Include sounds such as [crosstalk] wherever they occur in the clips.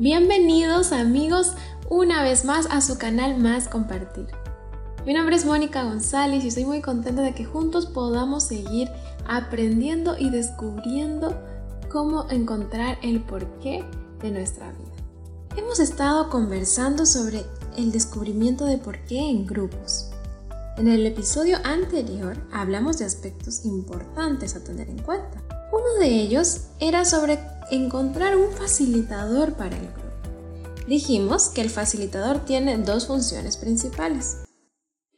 Bienvenidos amigos una vez más a su canal Más Compartir. Mi nombre es Mónica González y estoy muy contenta de que juntos podamos seguir aprendiendo y descubriendo cómo encontrar el porqué de nuestra vida. Hemos estado conversando sobre el descubrimiento de por qué en grupos. En el episodio anterior hablamos de aspectos importantes a tener en cuenta. Uno de ellos era sobre encontrar un facilitador para el grupo. Dijimos que el facilitador tiene dos funciones principales.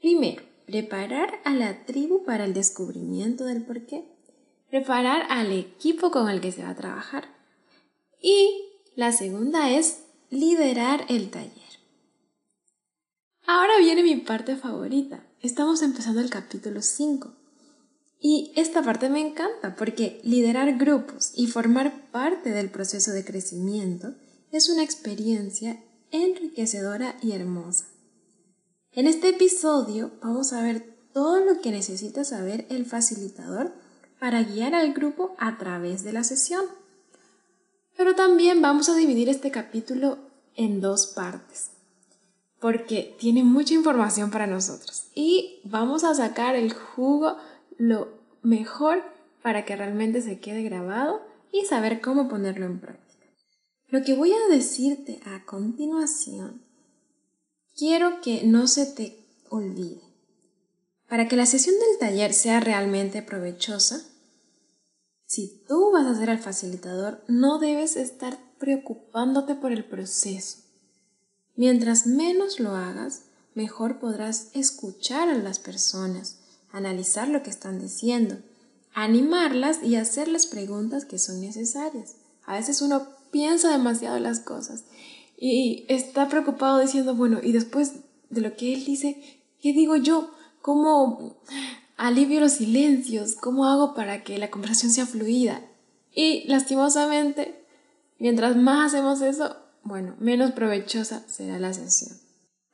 Primero, preparar a la tribu para el descubrimiento del porqué. Preparar al equipo con el que se va a trabajar. Y la segunda es liderar el taller. Ahora viene mi parte favorita. Estamos empezando el capítulo 5. Y esta parte me encanta porque liderar grupos y formar parte del proceso de crecimiento es una experiencia enriquecedora y hermosa. En este episodio vamos a ver todo lo que necesita saber el facilitador para guiar al grupo a través de la sesión. Pero también vamos a dividir este capítulo en dos partes porque tiene mucha información para nosotros y vamos a sacar el jugo lo mejor para que realmente se quede grabado y saber cómo ponerlo en práctica. Lo que voy a decirte a continuación, quiero que no se te olvide. Para que la sesión del taller sea realmente provechosa, si tú vas a ser el facilitador, no debes estar preocupándote por el proceso Mientras menos lo hagas, mejor podrás escuchar a las personas, analizar lo que están diciendo, animarlas y hacerles preguntas que son necesarias. A veces uno piensa demasiado las cosas y está preocupado diciendo, bueno, y después de lo que él dice, ¿qué digo yo? ¿Cómo alivio los silencios? ¿Cómo hago para que la conversación sea fluida? Y lastimosamente, mientras más hacemos eso, bueno, menos provechosa será la sesión.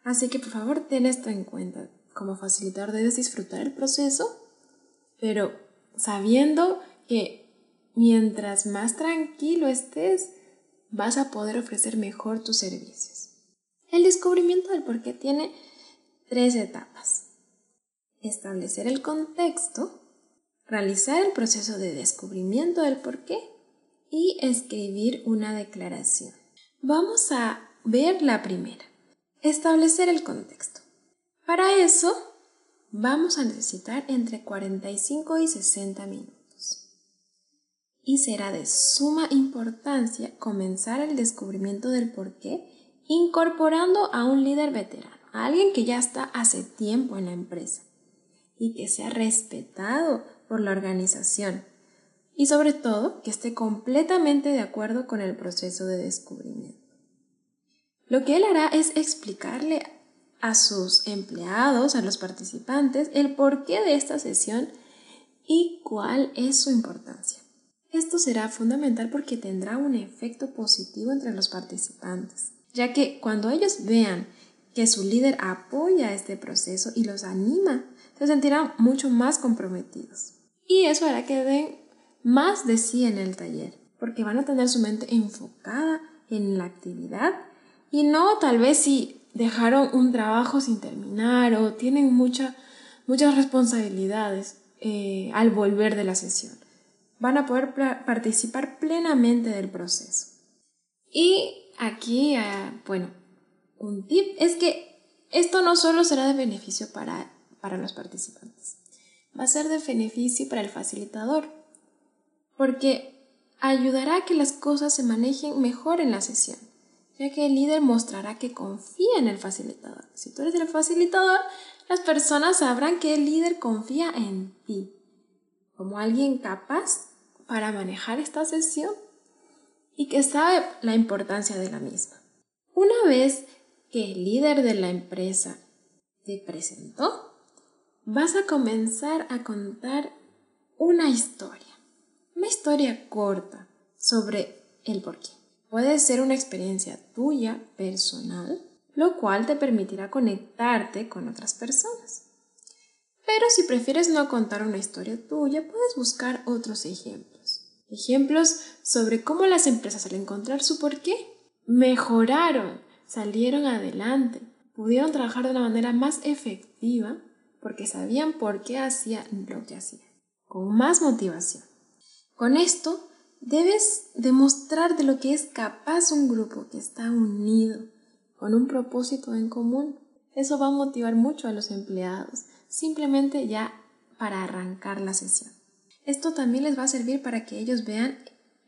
Así que por favor ten esto en cuenta. Como facilitador debes disfrutar el proceso, pero sabiendo que mientras más tranquilo estés, vas a poder ofrecer mejor tus servicios. El descubrimiento del por qué tiene tres etapas. Establecer el contexto, realizar el proceso de descubrimiento del por qué y escribir una declaración. Vamos a ver la primera, establecer el contexto. Para eso vamos a necesitar entre 45 y 60 minutos. Y será de suma importancia comenzar el descubrimiento del porqué incorporando a un líder veterano, a alguien que ya está hace tiempo en la empresa y que sea respetado por la organización y sobre todo que esté completamente de acuerdo con el proceso de descubrimiento. Lo que él hará es explicarle a sus empleados, a los participantes, el porqué de esta sesión y cuál es su importancia. Esto será fundamental porque tendrá un efecto positivo entre los participantes, ya que cuando ellos vean que su líder apoya este proceso y los anima, se sentirán mucho más comprometidos. Y eso hará que den más de sí en el taller, porque van a tener su mente enfocada en la actividad y no tal vez si dejaron un trabajo sin terminar o tienen muchas responsabilidades eh, al volver de la sesión. Van a poder participar plenamente del proceso. Y aquí, ah, bueno, un tip es que esto no solo será de beneficio para, para los participantes, va a ser de beneficio para el facilitador porque ayudará a que las cosas se manejen mejor en la sesión, ya que el líder mostrará que confía en el facilitador. Si tú eres el facilitador, las personas sabrán que el líder confía en ti, como alguien capaz para manejar esta sesión y que sabe la importancia de la misma. Una vez que el líder de la empresa te presentó, vas a comenzar a contar una historia una historia corta sobre el porqué. Puede ser una experiencia tuya, personal, lo cual te permitirá conectarte con otras personas. Pero si prefieres no contar una historia tuya, puedes buscar otros ejemplos. Ejemplos sobre cómo las empresas al encontrar su porqué mejoraron, salieron adelante, pudieron trabajar de una manera más efectiva porque sabían por qué hacían lo que hacían, con más motivación. Con esto debes demostrar de lo que es capaz un grupo que está unido con un propósito en común. Eso va a motivar mucho a los empleados, simplemente ya para arrancar la sesión. Esto también les va a servir para que ellos vean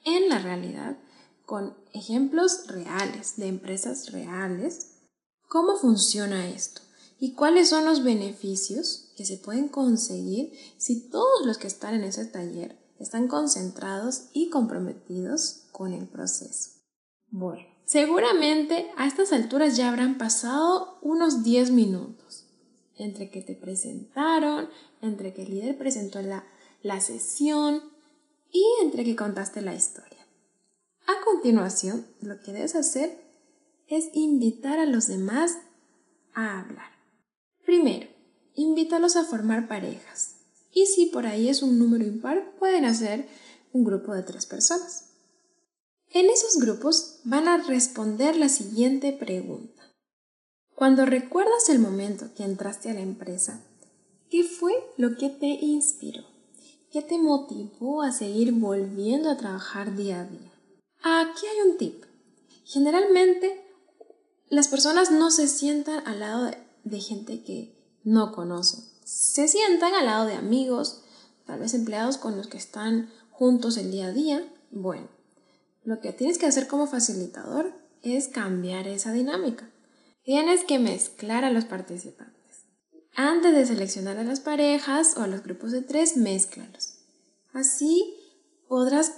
en la realidad, con ejemplos reales de empresas reales, cómo funciona esto y cuáles son los beneficios que se pueden conseguir si todos los que están en ese taller están concentrados y comprometidos con el proceso. Bueno, seguramente a estas alturas ya habrán pasado unos 10 minutos entre que te presentaron, entre que el líder presentó la, la sesión y entre que contaste la historia. A continuación, lo que debes hacer es invitar a los demás a hablar. Primero, invítalos a formar parejas. Y si por ahí es un número impar, pueden hacer un grupo de tres personas. En esos grupos van a responder la siguiente pregunta. Cuando recuerdas el momento que entraste a la empresa, ¿qué fue lo que te inspiró? ¿Qué te motivó a seguir volviendo a trabajar día a día? Aquí hay un tip. Generalmente las personas no se sientan al lado de, gente que no conocen. Se sientan al lado de amigos, tal vez empleados con los que están juntos el día a día. Bueno, lo que tienes que hacer como facilitador es cambiar esa dinámica. Tienes que mezclar a los participantes. Antes de seleccionar a las parejas o a los grupos de tres, mézclalos. Así podrás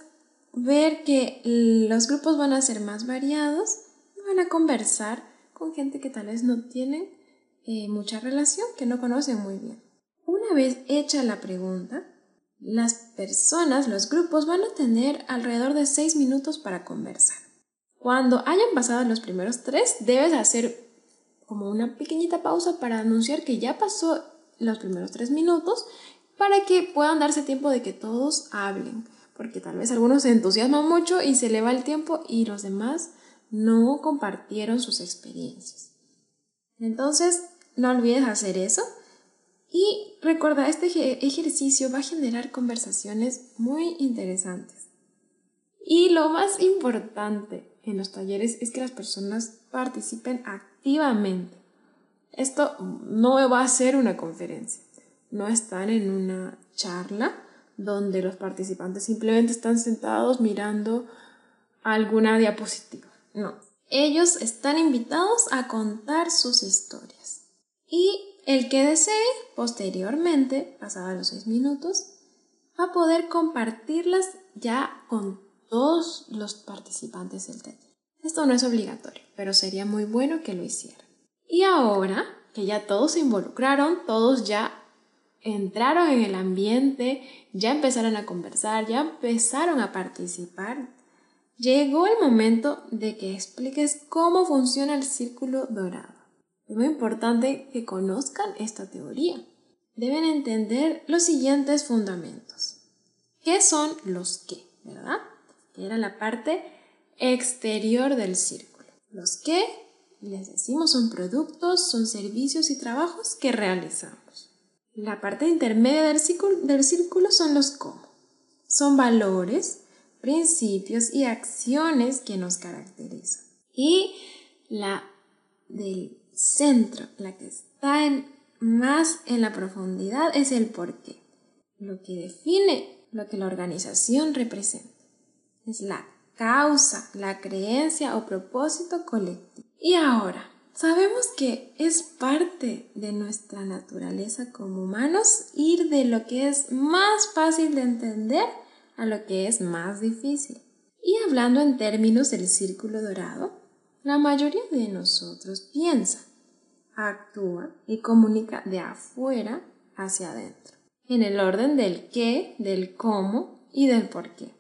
ver que los grupos van a ser más variados van a conversar con gente que tal vez no tienen eh, mucha relación, que no conocen muy bien. Una vez hecha la pregunta, las personas, los grupos van a tener alrededor de seis minutos para conversar. Cuando hayan pasado los primeros tres, debes hacer como una pequeñita pausa para anunciar que ya pasó los primeros tres minutos para que puedan darse tiempo de que todos hablen, porque tal vez algunos se entusiasman mucho y se le va el tiempo y los demás no compartieron sus experiencias. Entonces, no olvides hacer eso y recuerda, este ejercicio va a generar conversaciones muy interesantes. Y lo más importante en los talleres es que las personas participen activamente. Esto no va a ser una conferencia, no están en una charla donde los participantes simplemente están sentados mirando alguna diapositiva. No, ellos están invitados a contar sus historias. Y el que desee, posteriormente, pasados los seis minutos, va a poder compartirlas ya con todos los participantes del taller. Esto no es obligatorio, pero sería muy bueno que lo hicieran. Y ahora que ya todos se involucraron, todos ya entraron en el ambiente, ya empezaron a conversar, ya empezaron a participar, llegó el momento de que expliques cómo funciona el círculo dorado. Es muy importante que conozcan esta teoría. Deben entender los siguientes fundamentos. ¿Qué son los qué? ¿Verdad? Que era la parte exterior del círculo. Los qué, les decimos, son productos, son servicios y trabajos que realizamos. La parte intermedia del círculo, del círculo son los cómo. Son valores, principios y acciones que nos caracterizan. Y la del centro, la que está más en la profundidad, es el porqué. Lo que define lo que la organización representa. Es la causa, la creencia o propósito colectivo. Y ahora, sabemos que es parte de nuestra naturaleza como humanos ir de lo que es más fácil de entender a lo que es más difícil. Y hablando en términos del círculo dorado, la mayoría de nosotros piensa, actúa y comunica de afuera hacia adentro, en el orden del qué, del cómo y del por qué.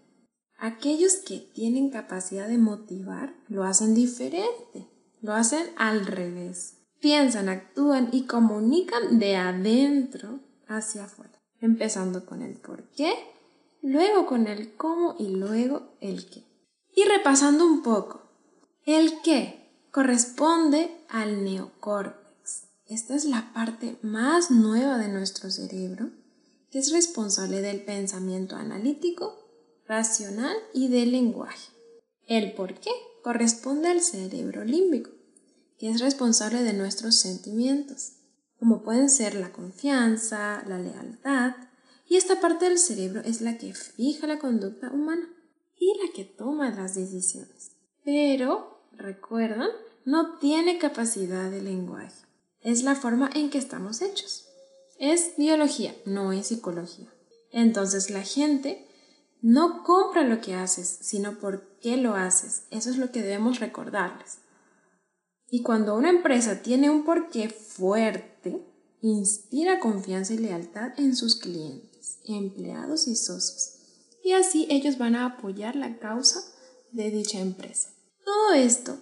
Aquellos que tienen capacidad de motivar lo hacen diferente, lo hacen al revés. Piensan, actúan y comunican de adentro hacia afuera, empezando con el por qué, luego con el cómo y luego el qué. Y repasando un poco, El qué corresponde al neocórtex. Esta es la parte más nueva de nuestro cerebro que es responsable del pensamiento analítico, racional y del lenguaje. El por qué corresponde al cerebro límbico, que es responsable de nuestros sentimientos, como pueden ser la confianza, la lealtad, y esta parte del cerebro es la que fija la conducta humana y la que toma las decisiones. Pero, recuerdan, no tiene capacidad de lenguaje. Es la forma en que estamos hechos. Es biología, no es psicología. Entonces la gente no compra lo que haces, sino por qué lo haces. Eso es lo que debemos recordarles. Y cuando una empresa tiene un porqué fuerte, inspira confianza y lealtad en sus clientes, empleados y socios. Y así ellos van a apoyar la causa de dicha empresa. Todo esto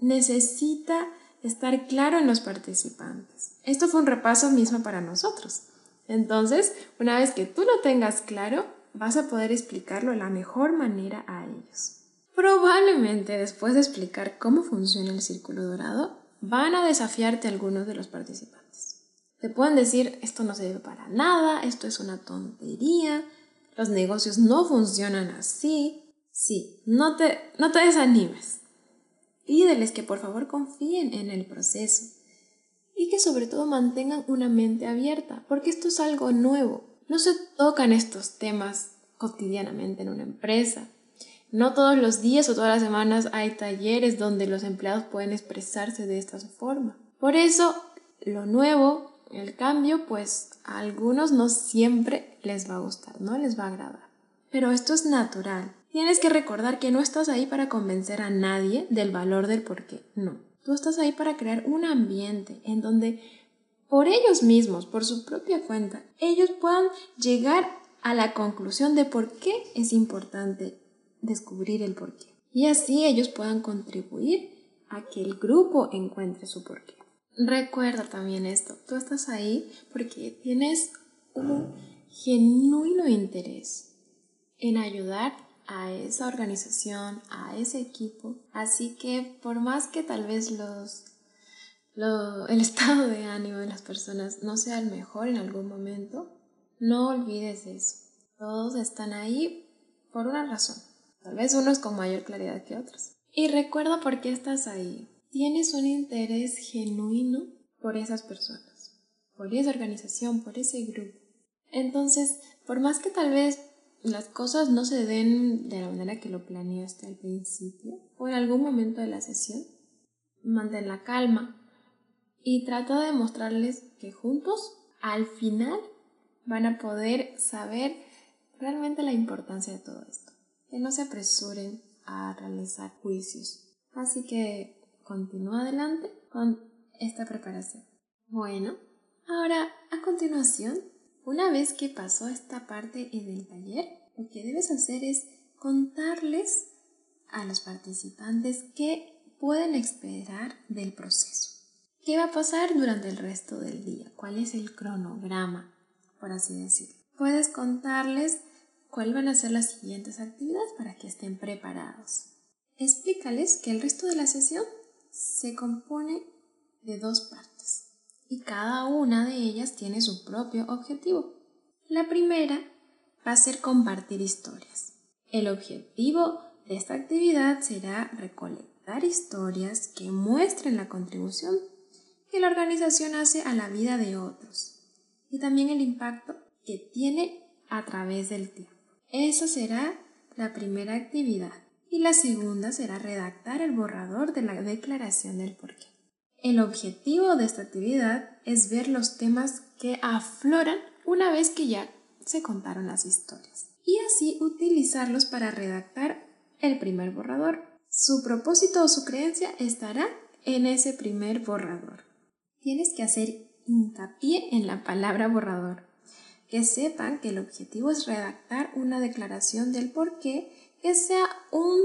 necesita estar claro en los participantes. Esto fue un repaso mismo para nosotros. Entonces, una vez que tú lo tengas claro, vas a poder explicarlo de la mejor manera a ellos. Probablemente después de explicar cómo funciona el círculo dorado, van a desafiarte algunos de los participantes. Te pueden decir, esto no sirve para nada, esto es una tontería, los negocios no funcionan así. Sí, no te, no te desanimes. Pídeles que por favor confíen en el proceso y que sobre todo mantengan una mente abierta, porque esto es algo nuevo. No se tocan estos temas cotidianamente en una empresa. No todos los días o todas las semanas hay talleres donde los empleados pueden expresarse de esta forma. Por eso, lo nuevo, el cambio, pues a algunos no siempre les va a gustar, no les va a agradar. Pero esto es natural. Tienes que recordar que no estás ahí para convencer a nadie del valor del porqué. No. Tú estás ahí para crear un ambiente en donde por ellos mismos, por su propia cuenta, ellos puedan llegar a la conclusión de por qué es importante descubrir el porqué. Y así ellos puedan contribuir a que el grupo encuentre su porqué. Recuerda también esto, tú estás ahí porque tienes un genuino interés en ayudar a esa organización, a ese equipo. Así que por más que tal vez los, el [laughs] estado de ánimo de las personas no sea el mejor en algún momento, no olvides eso. Todos están ahí por una razón. Tal vez unos con mayor claridad que otros. Y recuerda por qué estás ahí. Tienes un interés genuino por esas personas, por esa organización, por ese grupo. Entonces, por más que tal vez las cosas no se den de la manera que lo planeaste al principio o en algún momento de la sesión, mantén la calma y trata de mostrarles que juntos, al final, van a poder saber realmente la importancia de todo esto que no se apresuren a realizar juicios. Así que continúa adelante con esta preparación. Bueno, ahora a continuación, una vez que pasó esta parte del taller, lo que debes hacer es contarles a los participantes qué pueden esperar del proceso. ¿Qué va a pasar durante el resto del día? ¿Cuál es el cronograma, por así decirlo? Puedes contarles cuáles van a ser las siguientes actividades para que estén preparados. Explícales que el resto de la sesión se compone de dos partes y cada una de ellas tiene su propio objetivo. La primera va a ser compartir historias. El objetivo de esta actividad será recolectar historias que muestren la contribución que la organización hace a la vida de otros y también el impacto que tiene a través del tiempo. Esa será la primera actividad y la segunda será redactar el borrador de la declaración del porqué. El objetivo de esta actividad es ver los temas que afloran una vez que ya se contaron las historias y así utilizarlos para redactar el primer borrador. Su propósito o su creencia estará en ese primer borrador. Tienes que hacer hincapié en la palabra borrador que sepan que el objetivo es redactar una declaración del por qué que sea un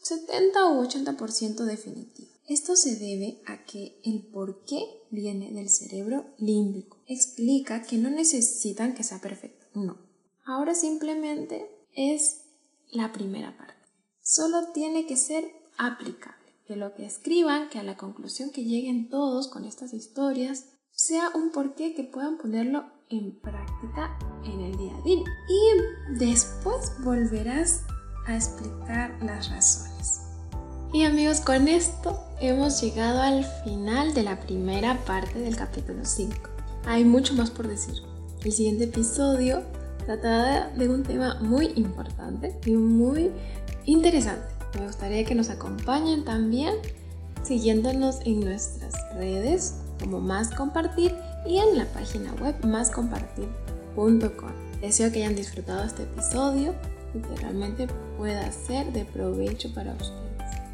70 o 80% definitivo. Esto se debe a que el por qué viene del cerebro límbico. Explica que no necesitan que sea perfecto, no. Ahora simplemente es la primera parte. Solo tiene que ser aplicable. que lo que escriban, que a la conclusión que lleguen todos con estas historias, sea un porqué que puedan ponerlo en práctica en el día a día. Y después volverás a explicar las razones. Y amigos, con esto hemos llegado al final de la primera parte del capítulo 5. Hay mucho más por decir. El siguiente episodio tratará de un tema muy importante y muy interesante. Me gustaría que nos acompañen también siguiéndonos en nuestras redes como Más Compartir y en la página web máscompartir.com. Deseo que hayan disfrutado este episodio y que realmente pueda ser de provecho para ustedes.